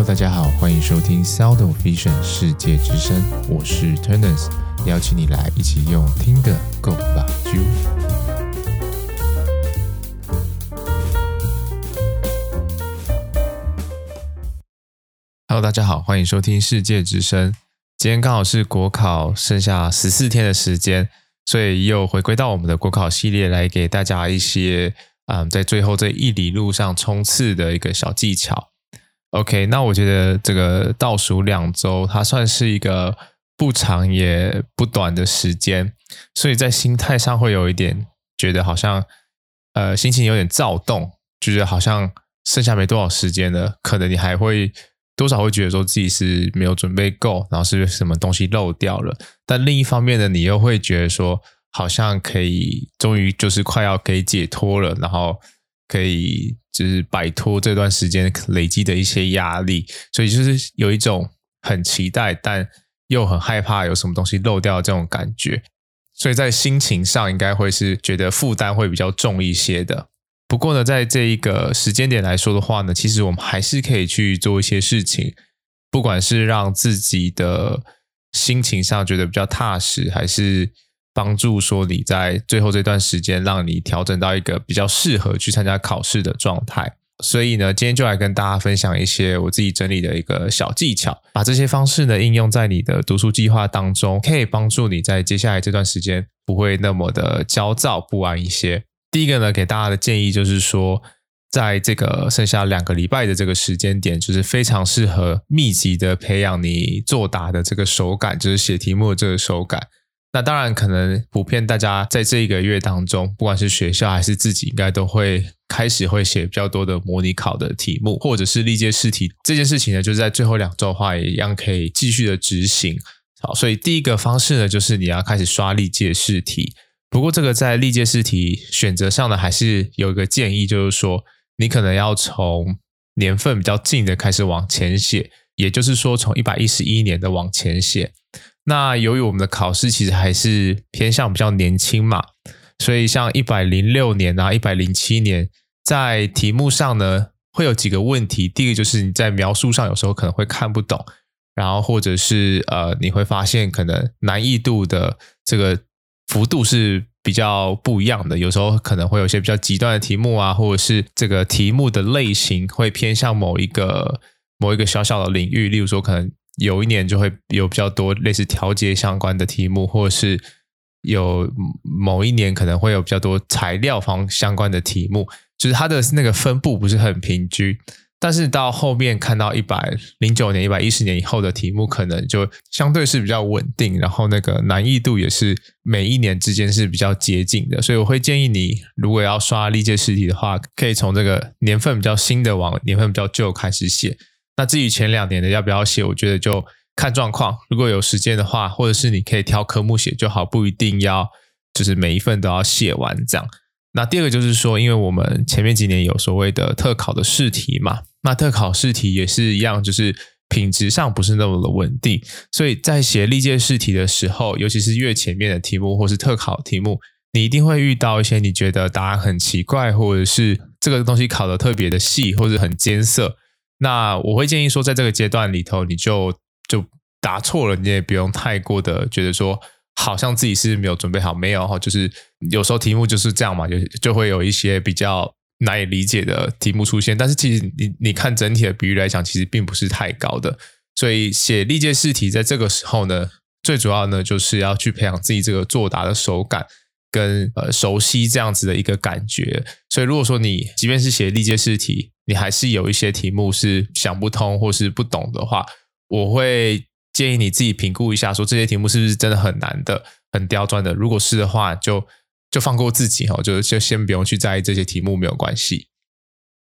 Hello，大家好，欢迎收听 Sound of Vision 世界之声，我是 Turners，邀请你来一起用听的 Go 吧啾。Hello，大家好，欢迎收听世界之声。今天刚好是国考剩下十四天的时间，所以又回归到我们的国考系列，来给大家一些嗯，在最后这一里路上冲刺的一个小技巧。OK，那我觉得这个倒数两周，它算是一个不长也不短的时间，所以在心态上会有一点觉得好像，呃，心情有点躁动，就觉得好像剩下没多少时间了，可能你还会多少会觉得说自己是没有准备够，然后是不是什么东西漏掉了？但另一方面呢，你又会觉得说，好像可以，终于就是快要可以解脱了，然后。可以就是摆脱这段时间累积的一些压力，所以就是有一种很期待，但又很害怕有什么东西漏掉这种感觉，所以在心情上应该会是觉得负担会比较重一些的。不过呢，在这一个时间点来说的话呢，其实我们还是可以去做一些事情，不管是让自己的心情上觉得比较踏实，还是。帮助说你在最后这段时间，让你调整到一个比较适合去参加考试的状态。所以呢，今天就来跟大家分享一些我自己整理的一个小技巧，把这些方式呢应用在你的读书计划当中，可以帮助你在接下来这段时间不会那么的焦躁不安一些。第一个呢，给大家的建议就是说，在这个剩下两个礼拜的这个时间点，就是非常适合密集的培养你作答的这个手感，就是写题目的这个手感。那当然，可能普遍大家在这一个月当中，不管是学校还是自己，应该都会开始会写比较多的模拟考的题目，或者是历届试题。这件事情呢，就是在最后两周的话，也一样可以继续的执行。好，所以第一个方式呢，就是你要开始刷历届试题。不过，这个在历届试题选择上呢，还是有一个建议，就是说你可能要从年份比较近的开始往前写，也就是说，从一百一十一年的往前写。那由于我们的考试其实还是偏向比较年轻嘛，所以像一百零六年啊、一百零七年，在题目上呢会有几个问题。第一个就是你在描述上有时候可能会看不懂，然后或者是呃你会发现可能难易度的这个幅度是比较不一样的。有时候可能会有些比较极端的题目啊，或者是这个题目的类型会偏向某一个某一个小小的领域，例如说可能。有一年就会有比较多类似调节相关的题目，或者是有某一年可能会有比较多材料方相关的题目，就是它的那个分布不是很平均。但是到后面看到一百零九年、一百一十年以后的题目，可能就相对是比较稳定，然后那个难易度也是每一年之间是比较接近的。所以我会建议你，如果要刷历届试题的话，可以从这个年份比较新的往年份比较旧开始写。那至于前两年的要不要写，我觉得就看状况。如果有时间的话，或者是你可以挑科目写就好，不一定要就是每一份都要写完这样。那第二个就是说，因为我们前面几年有所谓的特考的试题嘛，那特考试题也是一样，就是品质上不是那么的稳定，所以在写历届试题的时候，尤其是越前面的题目或是特考题目，你一定会遇到一些你觉得答案很奇怪，或者是这个东西考得特别的细，或者很艰涩。那我会建议说，在这个阶段里头，你就就答错了，你也不用太过的觉得说，好像自己是没有准备好，没有哈，就是有时候题目就是这样嘛，就就会有一些比较难以理解的题目出现。但是其实你你看整体的比喻来讲，其实并不是太高的。所以写历届试题在这个时候呢，最主要呢就是要去培养自己这个作答的手感跟呃熟悉这样子的一个感觉。所以如果说你即便是写历届试题，你还是有一些题目是想不通或是不懂的话，我会建议你自己评估一下，说这些题目是不是真的很难的、很刁钻的。如果是的话，就就放过自己哈，就就先不用去在意这些题目，没有关系。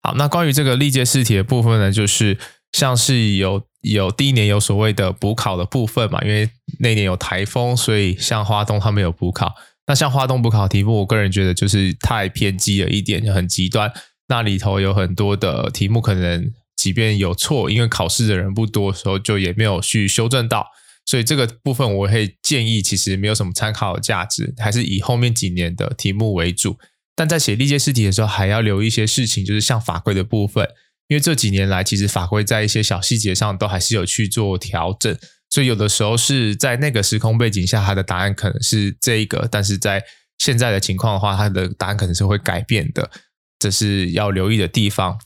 好，那关于这个历届试题的部分呢，就是像是有有第一年有所谓的补考的部分嘛，因为那年有台风，所以像花东他们有补考。那像花东补考题目，我个人觉得就是太偏激了一点，就很极端。那里头有很多的题目，可能即便有错，因为考试的人不多时候，就也没有去修正到，所以这个部分我会建议，其实没有什么参考的价值，还是以后面几年的题目为主。但在写历届试题的时候，还要留一些事情，就是像法规的部分，因为这几年来，其实法规在一些小细节上都还是有去做调整，所以有的时候是在那个时空背景下，它的答案可能是这一个，但是在现在的情况的话，它的答案可能是会改变的，这是要留意的地方。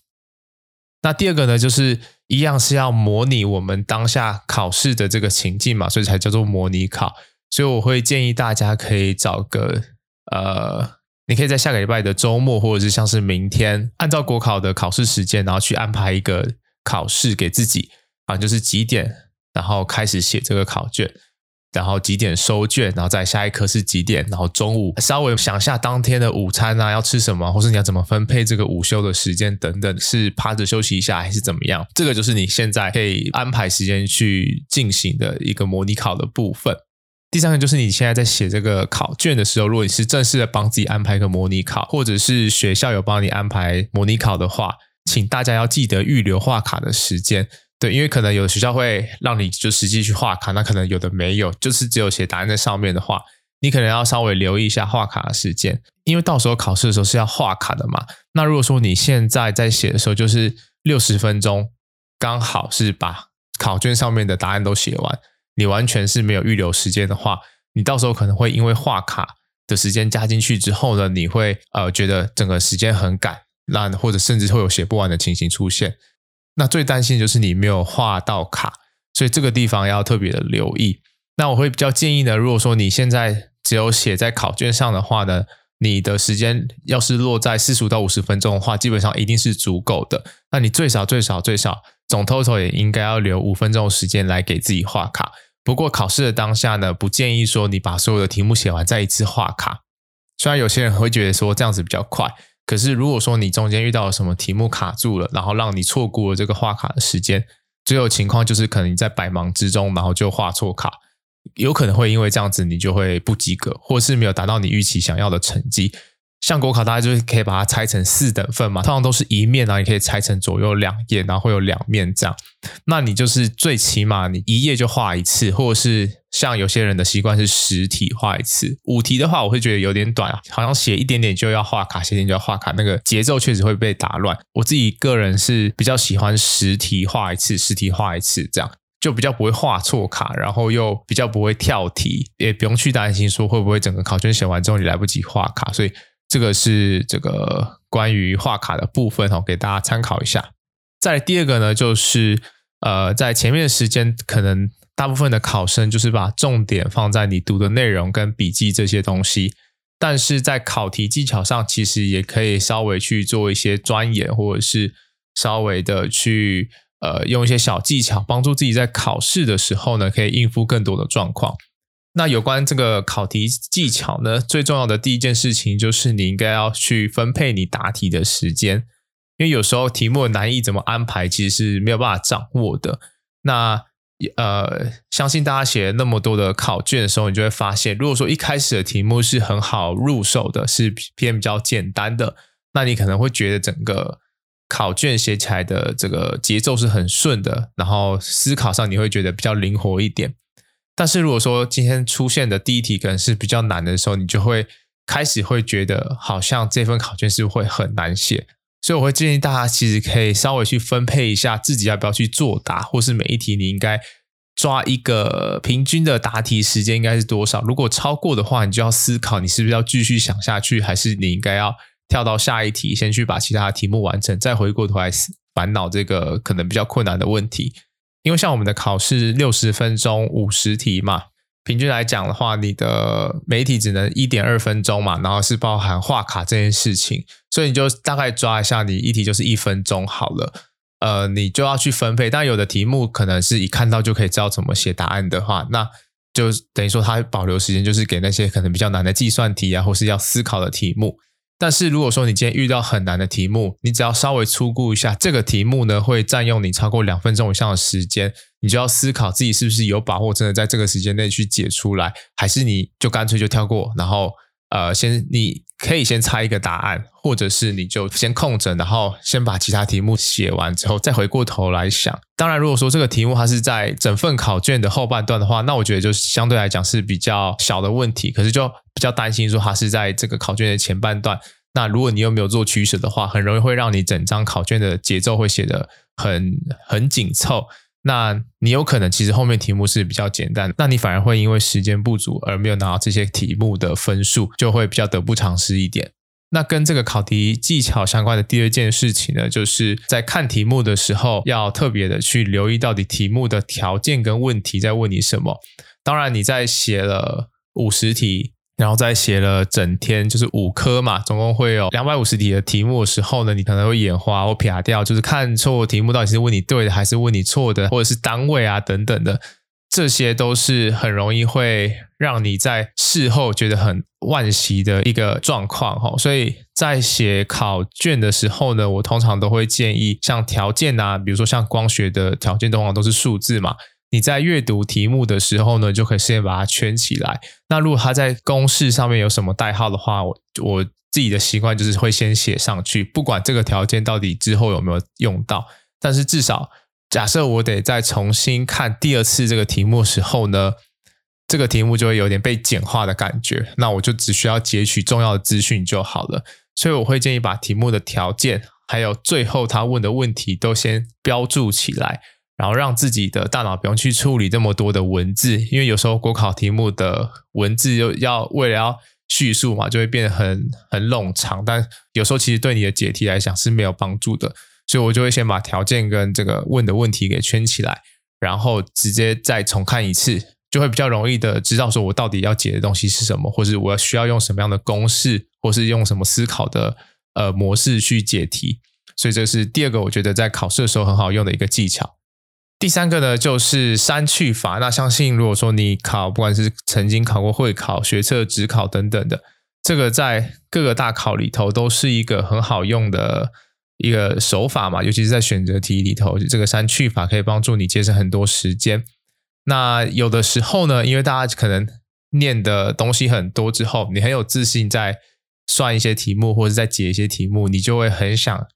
那第二个呢，就是一样是要模拟我们当下考试的这个情境嘛，所以才叫做模拟考。所以我会建议大家可以找个呃。你可以在下个礼拜的周末，或者是像是明天，按照国考的考试时间，然后去安排一个考试给自己啊，就是几点，然后开始写这个考卷，然后几点收卷，然后再下一科是几点，然后中午稍微想下当天的午餐啊要吃什么，或是你要怎么分配这个午休的时间等等，是趴着休息一下还是怎么样？这个就是你现在可以安排时间去进行的一个模拟考的部分。第三个就是你现在在写这个考卷的时候，如果你是正式的帮自己安排一个模拟考，或者是学校有帮你安排模拟考的话，请大家要记得预留画卡的时间。对，因为可能有的学校会让你就实际去画卡，那可能有的没有，就是只有写答案在上面的话，你可能要稍微留意一下画卡的时间，因为到时候考试的时候是要画卡的嘛。那如果说你现在在写的时候就是六十分钟，刚好是把考卷上面的答案都写完。你完全是没有预留时间的话，你到时候可能会因为画卡的时间加进去之后呢，你会呃觉得整个时间很赶，那或者甚至会有写不完的情形出现。那最担心就是你没有画到卡，所以这个地方要特别的留意。那我会比较建议呢，如果说你现在只有写在考卷上的话呢，你的时间要是落在四十五到五十分钟的话，基本上一定是足够的。那你最少最少最少总 total 也应该要留五分钟的时间来给自己画卡。不过考试的当下呢，不建议说你把所有的题目写完再一次画卡。虽然有些人会觉得说这样子比较快，可是如果说你中间遇到了什么题目卡住了，然后让你错过了这个画卡的时间，最后情况就是可能你在百忙之中，然后就画错卡，有可能会因为这样子你就会不及格，或是没有达到你预期想要的成绩。像国考，大家就是可以把它拆成四等份嘛，通常都是一面啊，你可以拆成左右两页，然后会有两面这样。那你就是最起码你一页就画一次，或者是像有些人的习惯是十题画一次。五题的话，我会觉得有点短啊，好像写一点点就要画卡，写一点就要画卡，那个节奏确实会被打乱。我自己个人是比较喜欢十题画一次，十题画一次这样，就比较不会画错卡，然后又比较不会跳题，也不用去担心说会不会整个考卷写完之后你来不及画卡，所以。这个是这个关于画卡的部分哦，给大家参考一下。再第二个呢，就是呃，在前面的时间，可能大部分的考生就是把重点放在你读的内容跟笔记这些东西，但是在考题技巧上，其实也可以稍微去做一些钻研，或者是稍微的去呃用一些小技巧，帮助自己在考试的时候呢，可以应付更多的状况。那有关这个考题技巧呢，最重要的第一件事情就是你应该要去分配你答题的时间，因为有时候题目的难易怎么安排，其实是没有办法掌握的。那呃，相信大家写那么多的考卷的时候，你就会发现，如果说一开始的题目是很好入手的，是偏比较简单的，那你可能会觉得整个考卷写起来的这个节奏是很顺的，然后思考上你会觉得比较灵活一点。但是如果说今天出现的第一题可能是比较难的时候，你就会开始会觉得好像这份考卷是会很难写，所以我会建议大家其实可以稍微去分配一下自己要不要去作答，或是每一题你应该抓一个平均的答题时间应该是多少。如果超过的话，你就要思考你是不是要继续想下去，还是你应该要跳到下一题，先去把其他的题目完成，再回过头来烦恼这个可能比较困难的问题。因为像我们的考试六十分钟五十题嘛，平均来讲的话，你的每一题只能一点二分钟嘛，然后是包含画卡这件事情，所以你就大概抓一下，你一题就是一分钟好了。呃，你就要去分配，但有的题目可能是一看到就可以知道怎么写答案的话，那就等于说它保留时间就是给那些可能比较难的计算题啊，或是要思考的题目。但是如果说你今天遇到很难的题目，你只要稍微粗估一下，这个题目呢会占用你超过两分钟以上的时间，你就要思考自己是不是有把握真的在这个时间内去解出来，还是你就干脆就跳过，然后呃先你可以先猜一个答案，或者是你就先空着，然后先把其他题目写完之后再回过头来想。当然，如果说这个题目它是在整份考卷的后半段的话，那我觉得就是相对来讲是比较小的问题，可是就。比较担心说它是在这个考卷的前半段，那如果你又没有做取舍的话，很容易会让你整张考卷的节奏会写得很很紧凑。那你有可能其实后面题目是比较简单，那你反而会因为时间不足而没有拿到这些题目的分数，就会比较得不偿失一点。那跟这个考题技巧相关的第二件事情呢，就是在看题目的时候要特别的去留意到底题目的条件跟问题在问你什么。当然，你在写了五十题。然后再写了整天，就是五科嘛，总共会有两百五十题的题目的时候呢，你可能会眼花或撇掉，就是看错题目到底是问你对的还是问你错的，或者是单位啊等等的，这些都是很容易会让你在事后觉得很惋惜的一个状况哈。所以在写考卷的时候呢，我通常都会建议像条件啊，比如说像光学的条件，通常都是数字嘛。你在阅读题目的时候呢，就可以先把它圈起来。那如果它在公式上面有什么代号的话，我我自己的习惯就是会先写上去，不管这个条件到底之后有没有用到。但是至少假设我得再重新看第二次这个题目的时候呢，这个题目就会有点被简化的感觉。那我就只需要截取重要的资讯就好了。所以我会建议把题目的条件，还有最后他问的问题都先标注起来。然后让自己的大脑不用去处理这么多的文字，因为有时候国考题目的文字又要为了要叙述嘛，就会变得很很冗长。但有时候其实对你的解题来讲是没有帮助的，所以我就会先把条件跟这个问的问题给圈起来，然后直接再重看一次，就会比较容易的知道说我到底要解的东西是什么，或是我要需要用什么样的公式，或是用什么思考的呃模式去解题。所以这是第二个我觉得在考试的时候很好用的一个技巧。第三个呢，就是删去法。那相信如果说你考，不管是曾经考过会考、学测、职考等等的，这个在各个大考里头都是一个很好用的一个手法嘛。尤其是在选择题里头，这个删去法可以帮助你节省很多时间。那有的时候呢，因为大家可能念的东西很多之后，你很有自信在算一些题目或者在解一些题目，你就会很想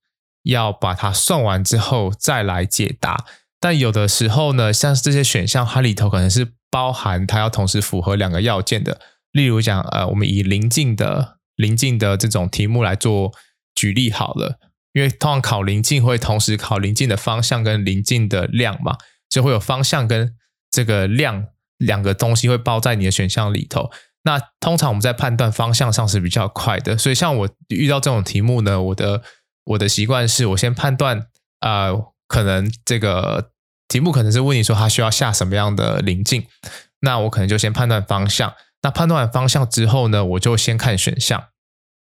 要把它算完之后再来解答。但有的时候呢，像这些选项，它里头可能是包含它要同时符合两个要件的。例如讲，呃，我们以邻近的邻近的这种题目来做举例好了，因为通常考邻近会同时考邻近的方向跟邻近的量嘛，就会有方向跟这个量两个东西会包在你的选项里头。那通常我们在判断方向上是比较快的，所以像我遇到这种题目呢，我的我的习惯是我先判断啊。呃可能这个题目可能是问你说他需要下什么样的邻近，那我可能就先判断方向。那判断完方向之后呢，我就先看选项。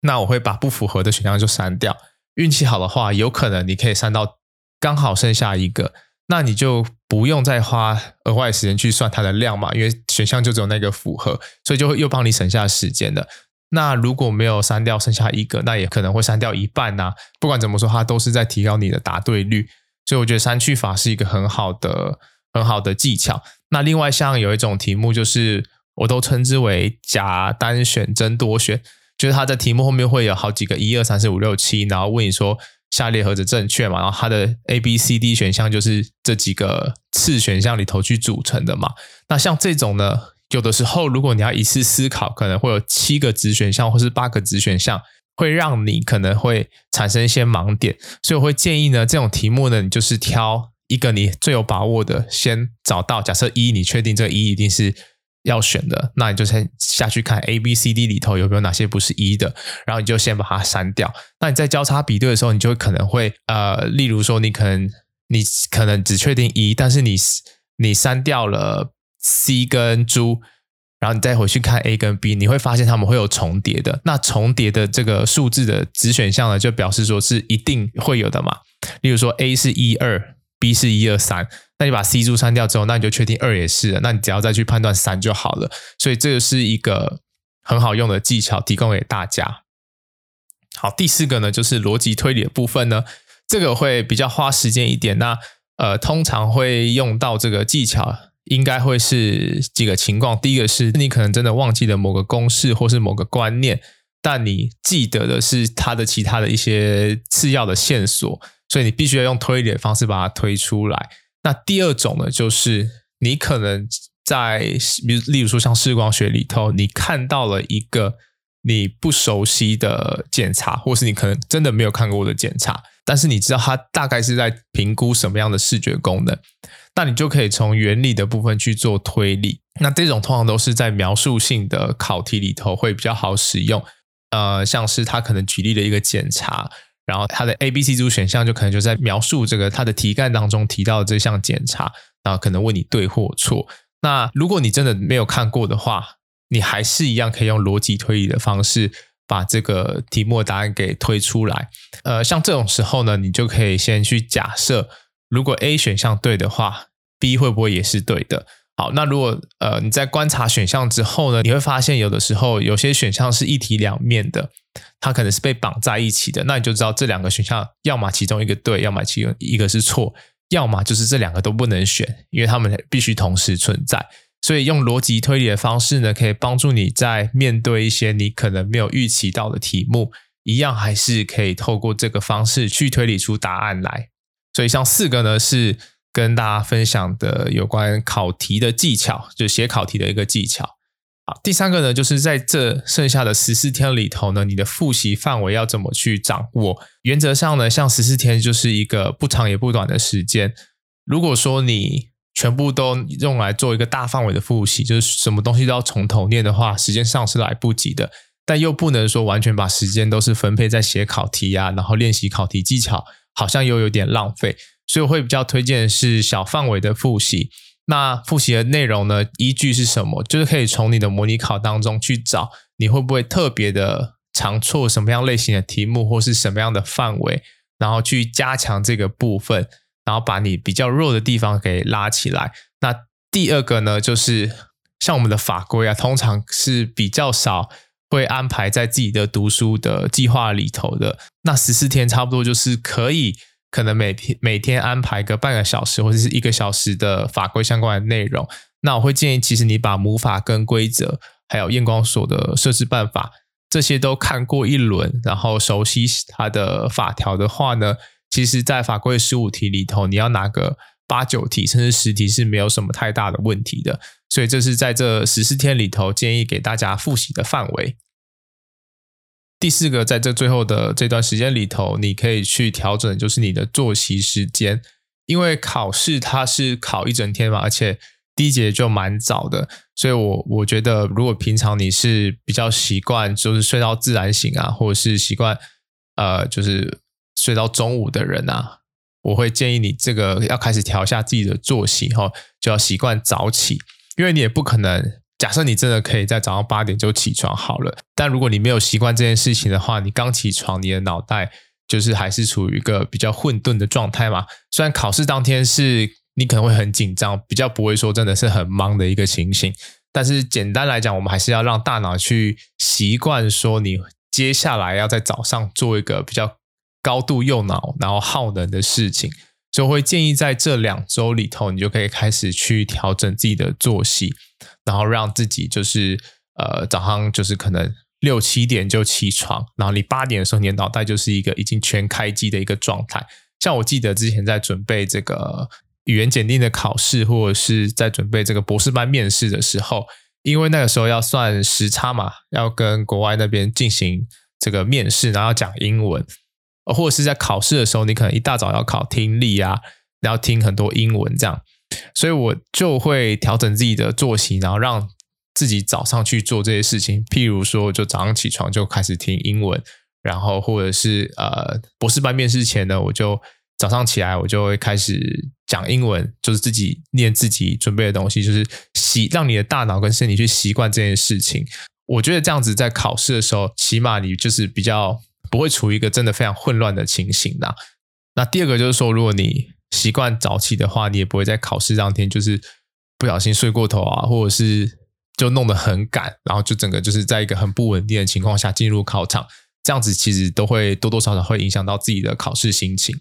那我会把不符合的选项就删掉。运气好的话，有可能你可以删到刚好剩下一个，那你就不用再花额外时间去算它的量嘛，因为选项就只有那个符合，所以就会又帮你省下时间的。那如果没有删掉剩下一个，那也可能会删掉一半呐、不管怎么说，它都是在提高你的答对率。所以我觉得删去法是一个很好的、很好的技巧。那另外像有一种题目，就是我都称之为假单选真多选，就是它的题目后面会有好几个一二三四五六七，然后问你说下列何者正确嘛？然后它的 A B C D 选项就是这几个次选项里头去组成的嘛。那像这种呢，有的时候如果你要一次思考，可能会有七个子选项或是八个子选项。会让你可能会产生一些盲点，所以我会建议呢，这种题目呢，你就是挑一个你最有把握的，先找到。假设一，你确定这个一一定是要选的，那你就先下去看 A、B、C、D 里头有没有哪些不是一的，然后你就先把它删掉。那你在交叉比对的时候，你就可能会呃，例如说你可能你可能只确定一，但是你你删掉了 C 跟猪。然后你再回去看 A 跟 B，你会发现它们会有重叠的。那重叠的这个数字的子选项呢，就表示说是一定会有的嘛。例如说 A 是一二，B 是一二三，那你把 C 柱删掉之后，那你就确定二也是了。那你只要再去判断三就好了。所以这个是一个很好用的技巧，提供给大家。好，第四个呢，就是逻辑推理的部分呢，这个会比较花时间一点。那呃，通常会用到这个技巧。应该会是几个情况。第一个是你可能真的忘记了某个公式或是某个观念，但你记得的是它的其他的一些次要的线索，所以你必须要用推理的方式把它推出来。那第二种呢，就是你可能在，比如例如说像视光学里头，你看到了一个你不熟悉的检查，或是你可能真的没有看过的检查，但是你知道它大概是在评估什么样的视觉功能，那你就可以从原理的部分去做推理。那这种通常都是在描述性的考题里头会比较好使用。呃，像是他可能举例了一个检查，然后它的 A、B、C 组选项就可能就在描述这个他的题干当中提到的这项检查，然后可能问你对或错。那如果你真的没有看过的话，你还是一样可以用逻辑推理的方式把这个题目的答案给推出来。呃，像这种时候呢，你就可以先去假设，如果 A 选项对的话，B 会不会也是对的？好，那如果呃你在观察选项之后呢，你会发现有的时候有些选项是一体两面的，它可能是被绑在一起的，那你就知道这两个选项要么其中一个对，要么其中一个是错，要么就是这两个都不能选，因为它们必须同时存在。所以用逻辑推理的方式呢，可以帮助你在面对一些你可能没有预期到的题目，一样还是可以透过这个方式去推理出答案来。所以像四个呢是。跟大家分享的有关考题的技巧，就写考题的一个技巧。好，第三个呢，就是在这剩下的十四天里头呢，你的复习范围要怎么去掌握？原则上呢，像十四天就是一个不长也不短的时间。如果说你全部都用来做一个大范围的复习，就是什么东西都要从头念的话，时间上是来不及的。但又不能说完全把时间都是分配在写考题啊，然后练习考题技巧，好像又有点浪费。所以我会比较推荐的是小范围的复习。那复习的内容呢，依据是什么？就是可以从你的模拟考当中去找，你会不会特别的常错什么样类型的题目，或是什么样的范围，然后去加强这个部分，然后把你比较弱的地方给拉起来。那第二个呢，就是像我们的法规啊，通常是比较少会安排在自己的读书的计划里头的。那十四天差不多就是可以。可能每天每天安排个半个小时或者是一个小时的法规相关的内容，那我会建议，其实你把母法跟规则，还有验光所的设置办法这些都看过一轮，然后熟悉它的法条的话呢，其实，在法规十五题里头，你要拿个八九题甚至十题是没有什么太大的问题的。所以这是在这十四天里头建议给大家复习的范围。第四个，在这最后的这段时间里头，你可以去调整，就是你的作息时间，因为考试它是考一整天嘛，而且第一节就蛮早的，所以我我觉得，如果平常你是比较习惯就是睡到自然醒啊，或者是习惯呃就是睡到中午的人啊，我会建议你这个要开始调一下自己的作息哈，就要习惯早起，因为你也不可能。假设你真的可以在早上八点就起床好了，但如果你没有习惯这件事情的话，你刚起床，你的脑袋就是还是处于一个比较混沌的状态嘛。虽然考试当天是你可能会很紧张，比较不会说真的是很忙的一个情形，但是简单来讲，我们还是要让大脑去习惯说你接下来要在早上做一个比较高度用脑然后耗能的事情，所以我会建议在这两周里头，你就可以开始去调整自己的作息。然后让自己就是呃早上就是可能六七点就起床，然后你八点的时候，你的脑袋就是一个已经全开机的一个状态。像我记得之前在准备这个语言检定的考试，或者是在准备这个博士班面试的时候，因为那个时候要算时差嘛，要跟国外那边进行这个面试，然后要讲英文，或者是在考试的时候，你可能一大早要考听力啊，然后听很多英文这样。所以我就会调整自己的作息，然后让自己早上去做这些事情。譬如说，就早上起床就开始听英文，然后或者是呃博士班面试前呢，我就早上起来我就会开始讲英文，就是自己念自己准备的东西，就是习让你的大脑跟身体去习惯这件事情。我觉得这样子在考试的时候，起码你就是比较不会处于一个真的非常混乱的情形啦。那第二个就是说，如果你习惯早起的话，你也不会在考试当天就是不小心睡过头啊，或者是就弄得很赶，然后就整个就是在一个很不稳定的情况下进入考场，这样子其实都会多多少少会影响到自己的考试心情。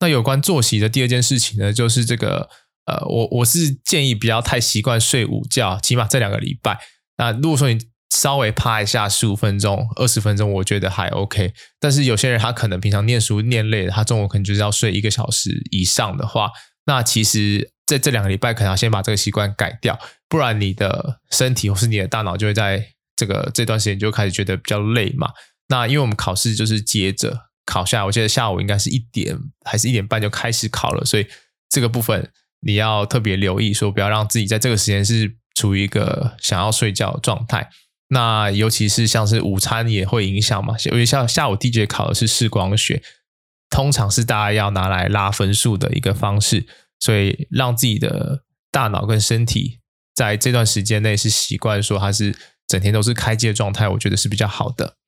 那有关作息的第二件事情呢，就是这个呃，我我是建议不要太习惯睡午觉，起码这两个礼拜。那如果说你稍微趴一下十五分钟、二十分钟，我觉得还 OK。但是有些人他可能平常念书念累了，他中午可能就是要睡一个小时以上的话，那其实在这两个礼拜可能要先把这个习惯改掉，不然你的身体或是你的大脑就会在这个这段时间就开始觉得比较累嘛。那因为我们考试就是接着考下来，我记得下午应该是一点还是一点半就开始考了，所以这个部分你要特别留意，说不要让自己在这个时间是处于一个想要睡觉的状态。那尤其是像是午餐也会影响嘛，因为像下午第一节考的是视光学，通常是大家要拿来拉分数的一个方式，所以让自己的大脑跟身体在这段时间内是习惯说它是整天都是开机的状态，我觉得是比较好的。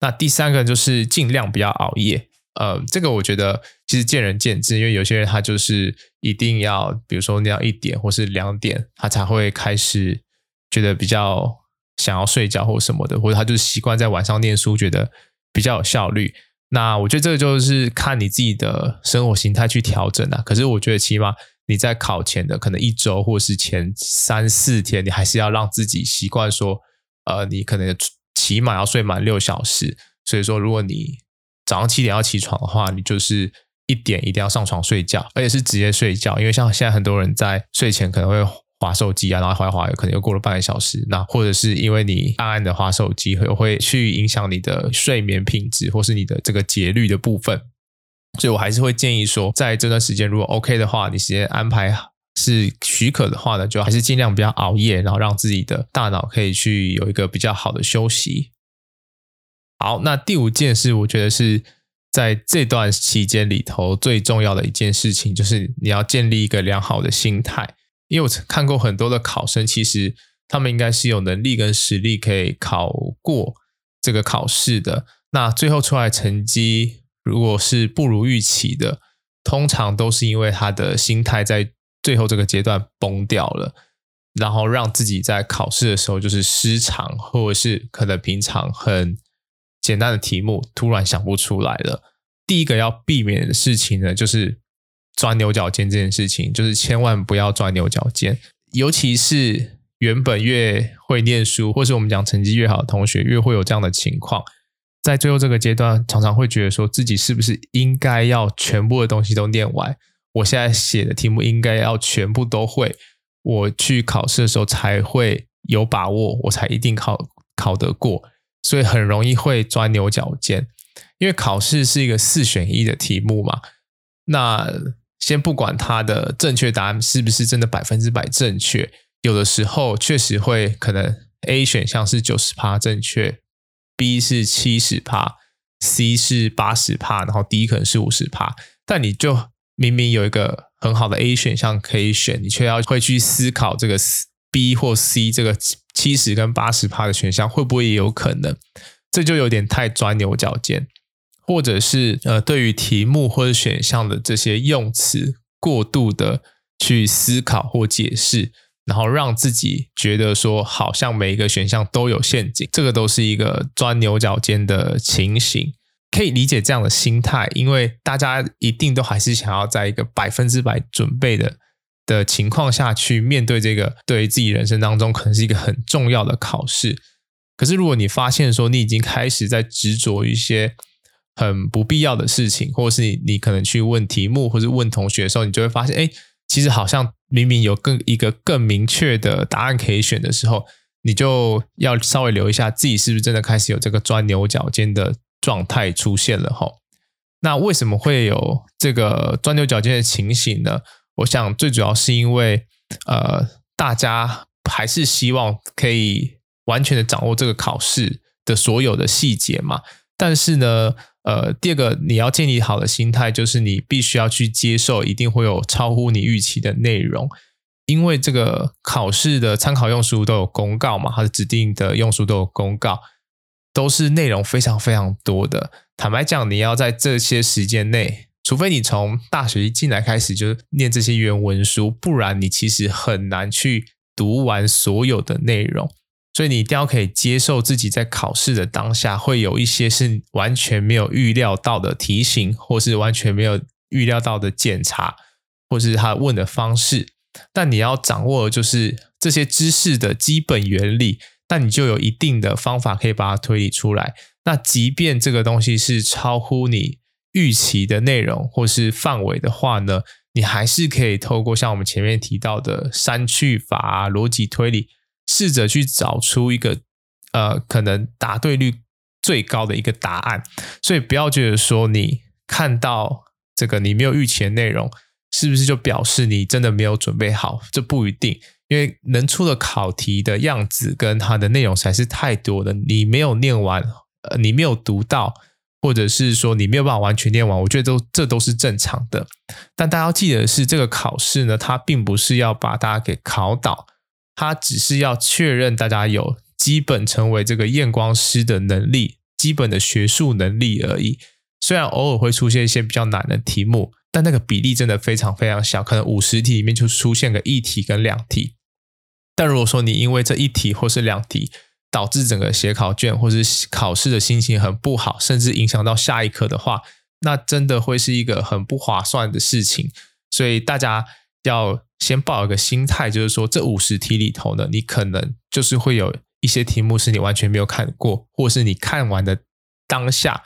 那第三个就是尽量不要熬夜，呃，这个我觉得其实见仁见智，因为有些人他就是一定要，比如说那样一点或是两点，他才会开始觉得比较。想要睡觉或什么的，或者他就是习惯在晚上念书，觉得比较有效率。那我觉得这个就是看你自己的生活形态去调整啊。可是我觉得起码你在考前的可能一周或是前三四天，你还是要让自己习惯说，呃，你可能起码要睡满六小时。所以说，如果你早上七点要起床的话，你就是一点一定要上床睡觉，而且是直接睡觉，因为像现在很多人在睡前可能会。滑手机啊，然后滑一滑，有可能又过了半个小时。那或者是因为你暗暗的滑手机，会会去影响你的睡眠品质，或是你的这个节律的部分。所以我还是会建议说，在这段时间如果 OK 的话，你时间安排是许可的话呢，就还是尽量不要熬夜，然后让自己的大脑可以去有一个比较好的休息。好，那第五件事，我觉得是在这段期间里头最重要的一件事情，就是你要建立一个良好的心态。因为我看过很多的考生，其实他们应该是有能力跟实力可以考过这个考试的。那最后出来成绩如果是不如预期的，通常都是因为他的心态在最后这个阶段崩掉了，然后让自己在考试的时候就是失常，或者是可能平常很简单的题目突然想不出来了。第一个要避免的事情呢，就是。钻牛角尖这件事情，就是千万不要钻牛角尖，尤其是原本越会念书，或是我们讲成绩越好的同学，越会有这样的情况。在最后这个阶段，常常会觉得说自己是不是应该要全部的东西都念完？我现在写的题目应该要全部都会，我去考试的时候才会有把握，我才一定考考得过。所以很容易会钻牛角尖，因为考试是一个四选一的题目嘛，那。先不管它的正确答案是不是真的百分之百正确，有的时候确实会可能 A 选项是九十趴正确，B 是七十趴，C 是八十趴，然后 D 可能是五十趴。但你就明明有一个很好的 A 选项可以选，你却要会去思考这个 B 或 C 这个七十跟八十趴的选项会不会也有可能？这就有点太钻牛角尖。或者是呃，对于题目或者选项的这些用词过度的去思考或解释，然后让自己觉得说好像每一个选项都有陷阱，这个都是一个钻牛角尖的情形。可以理解这样的心态，因为大家一定都还是想要在一个百分之百准备的的情况下去面对这个对于自己人生当中可能是一个很重要的考试。可是如果你发现说你已经开始在执着一些。很不必要的事情，或是你你可能去问题目，或者问同学的时候，你就会发现，哎，其实好像明明有更一个更明确的答案可以选的时候，你就要稍微留一下自己是不是真的开始有这个钻牛角尖的状态出现了哈。那为什么会有这个钻牛角尖的情形呢？我想最主要是因为呃，大家还是希望可以完全的掌握这个考试的所有的细节嘛，但是呢。呃，第二个你要建立好的心态，就是你必须要去接受，一定会有超乎你预期的内容，因为这个考试的参考用书都有公告嘛，它的指定的用书都有公告，都是内容非常非常多的。坦白讲，你要在这些时间内，除非你从大学一进来开始就念这些原文书，不然你其实很难去读完所有的内容。所以你一定要可以接受自己在考试的当下会有一些是完全没有预料到的题型，或是完全没有预料到的检查，或是他问的方式。但你要掌握的就是这些知识的基本原理，那你就有一定的方法可以把它推理出来。那即便这个东西是超乎你预期的内容或是范围的话呢，你还是可以透过像我们前面提到的删去法、逻辑推理。试着去找出一个呃可能答对率最高的一个答案。所以不要觉得说你看到这个你没有预期的内容，是不是就表示你真的没有准备好？这不一定，因为能出的考题的样子跟它的内容实在是太多了，你没有念完，呃，你没有读到。或者是说你没有办法完全念完，我觉得都这都是正常的。但大家要记得的是，这个考试呢，它并不是要把大家给考倒，它只是要确认大家有基本成为这个验光师的能力，基本的学术能力而已。虽然偶尔会出现一些比较难的题目，但那个比例真的非常非常小，可能五十题里面就出现个一题跟两题。但如果说你因为这一题或是两题，导致整个写考卷或是考试的心情很不好，甚至影响到下一科的话，那真的会是一个很不划算的事情。所以大家要先抱一个心态，就是说这五十题里头呢，你可能就是会有一些题目是你完全没有看过，或是你看完的当下，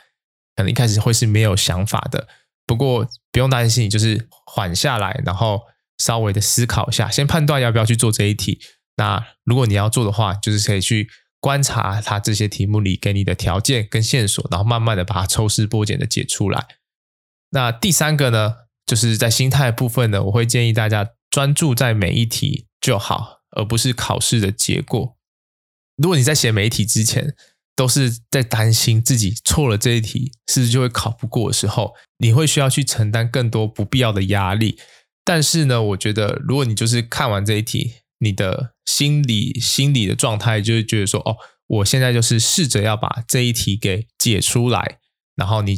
可能一开始会是没有想法的。不过不用担心，你就是缓下来，然后稍微的思考一下，先判断要不要去做这一题。那如果你要做的话，就是可以去。观察它这些题目里给你的条件跟线索，然后慢慢的把它抽丝剥茧的解出来。那第三个呢，就是在心态部分呢，我会建议大家专注在每一题就好，而不是考试的结果。如果你在写每一题之前都是在担心自己错了这一题是不是就会考不过的时候，你会需要去承担更多不必要的压力。但是呢，我觉得如果你就是看完这一题，你的心理心理的状态就是觉得说，哦，我现在就是试着要把这一题给解出来，然后你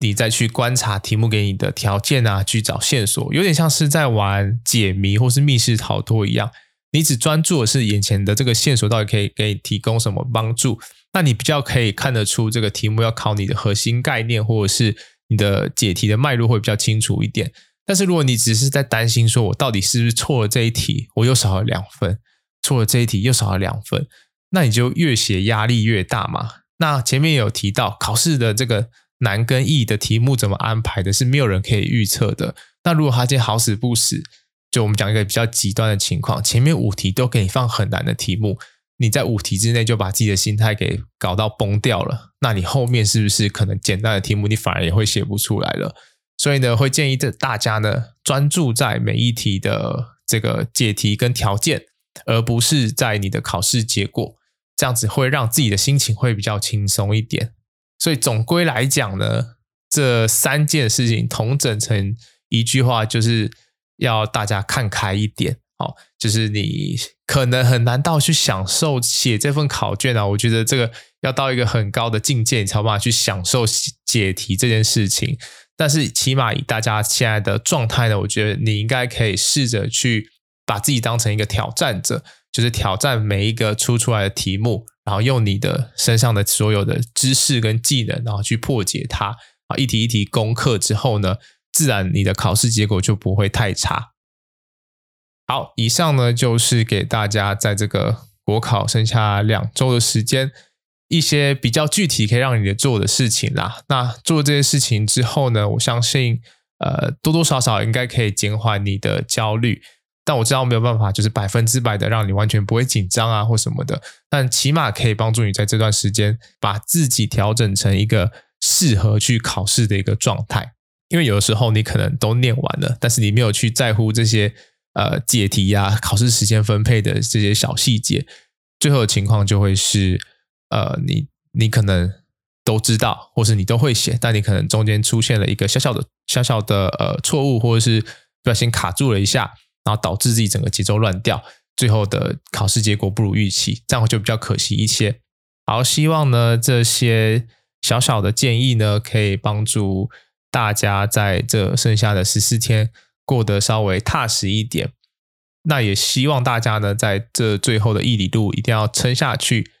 你再去观察题目给你的条件啊，去找线索，有点像是在玩解谜或是密室逃脱一样。你只专注的是眼前的这个线索到底可以给你提供什么帮助，那你比较可以看得出这个题目要考你的核心概念，或者是你的解题的脉络会比较清楚一点。但是如果你只是在担心说，我到底是不是错了这一题，我又少了两分，错了这一题又少了两分，那你就越写压力越大嘛。那前面有提到考试的这个难跟易的题目怎么安排的，是没有人可以预测的。那如果他今天好死不死，就我们讲一个比较极端的情况，前面五题都给你放很难的题目，你在五题之内就把自己的心态给搞到崩掉了，那你后面是不是可能简单的题目你反而也会写不出来了？所以呢，会建议这大家呢专注在每一题的这个解题跟条件，而不是在你的考试结果。这样子会让自己的心情会比较轻松一点。所以总归来讲呢，这三件事情统整成一句话，就是要大家看开一点。好，就是你可能很难到去享受写这份考卷啊。我觉得这个要到一个很高的境界，你才有办法去享受解题这件事情。但是起码以大家现在的状态呢，我觉得你应该可以试着去把自己当成一个挑战者，就是挑战每一个出出来的题目，然后用你的身上的所有的知识跟技能，然后去破解它啊，一题一题攻克之后呢，自然你的考试结果就不会太差。好，以上呢就是给大家在这个国考剩下两周的时间。一些比较具体可以让你做的事情啦。那做这些事情之后呢，我相信呃多多少少应该可以减缓你的焦虑。但我知道没有办法，就是百分之百的让你完全不会紧张啊或什么的。但起码可以帮助你在这段时间把自己调整成一个适合去考试的一个状态。因为有的时候你可能都念完了，但是你没有去在乎这些呃解题呀、考试时间分配的这些小细节，最后的情况就会是。呃，你你可能都知道，或是你都会写，但你可能中间出现了一个小小的、小小的呃错误，或者是不小心卡住了一下，然后导致自己整个节奏乱掉，最后的考试结果不如预期，这样就比较可惜一些。好，希望呢这些小小的建议呢，可以帮助大家在这剩下的十四天过得稍微踏实一点。那也希望大家呢，在这最后的一里路一定要撑下去。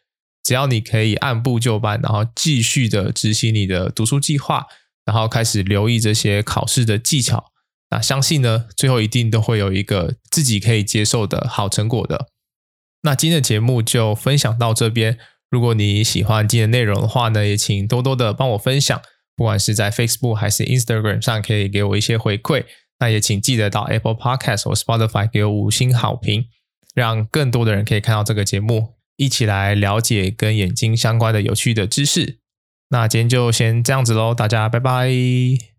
只要你可以按部就班，然后继续的执行你的读书计划，然后开始留意这些考试的技巧，那相信呢，最后一定都会有一个自己可以接受的好成果的。那今天的节目就分享到这边。如果你喜欢今天的内容的话呢，也请多多的帮我分享，不管是在 Facebook 还是 Instagram 上，可以给我一些回馈。那也请记得到 Apple Podcast 或 Spotify 给我五星好评，让更多的人可以看到这个节目。一起来了解跟眼睛相关的有趣的知识。那今天就先这样子喽，大家拜拜。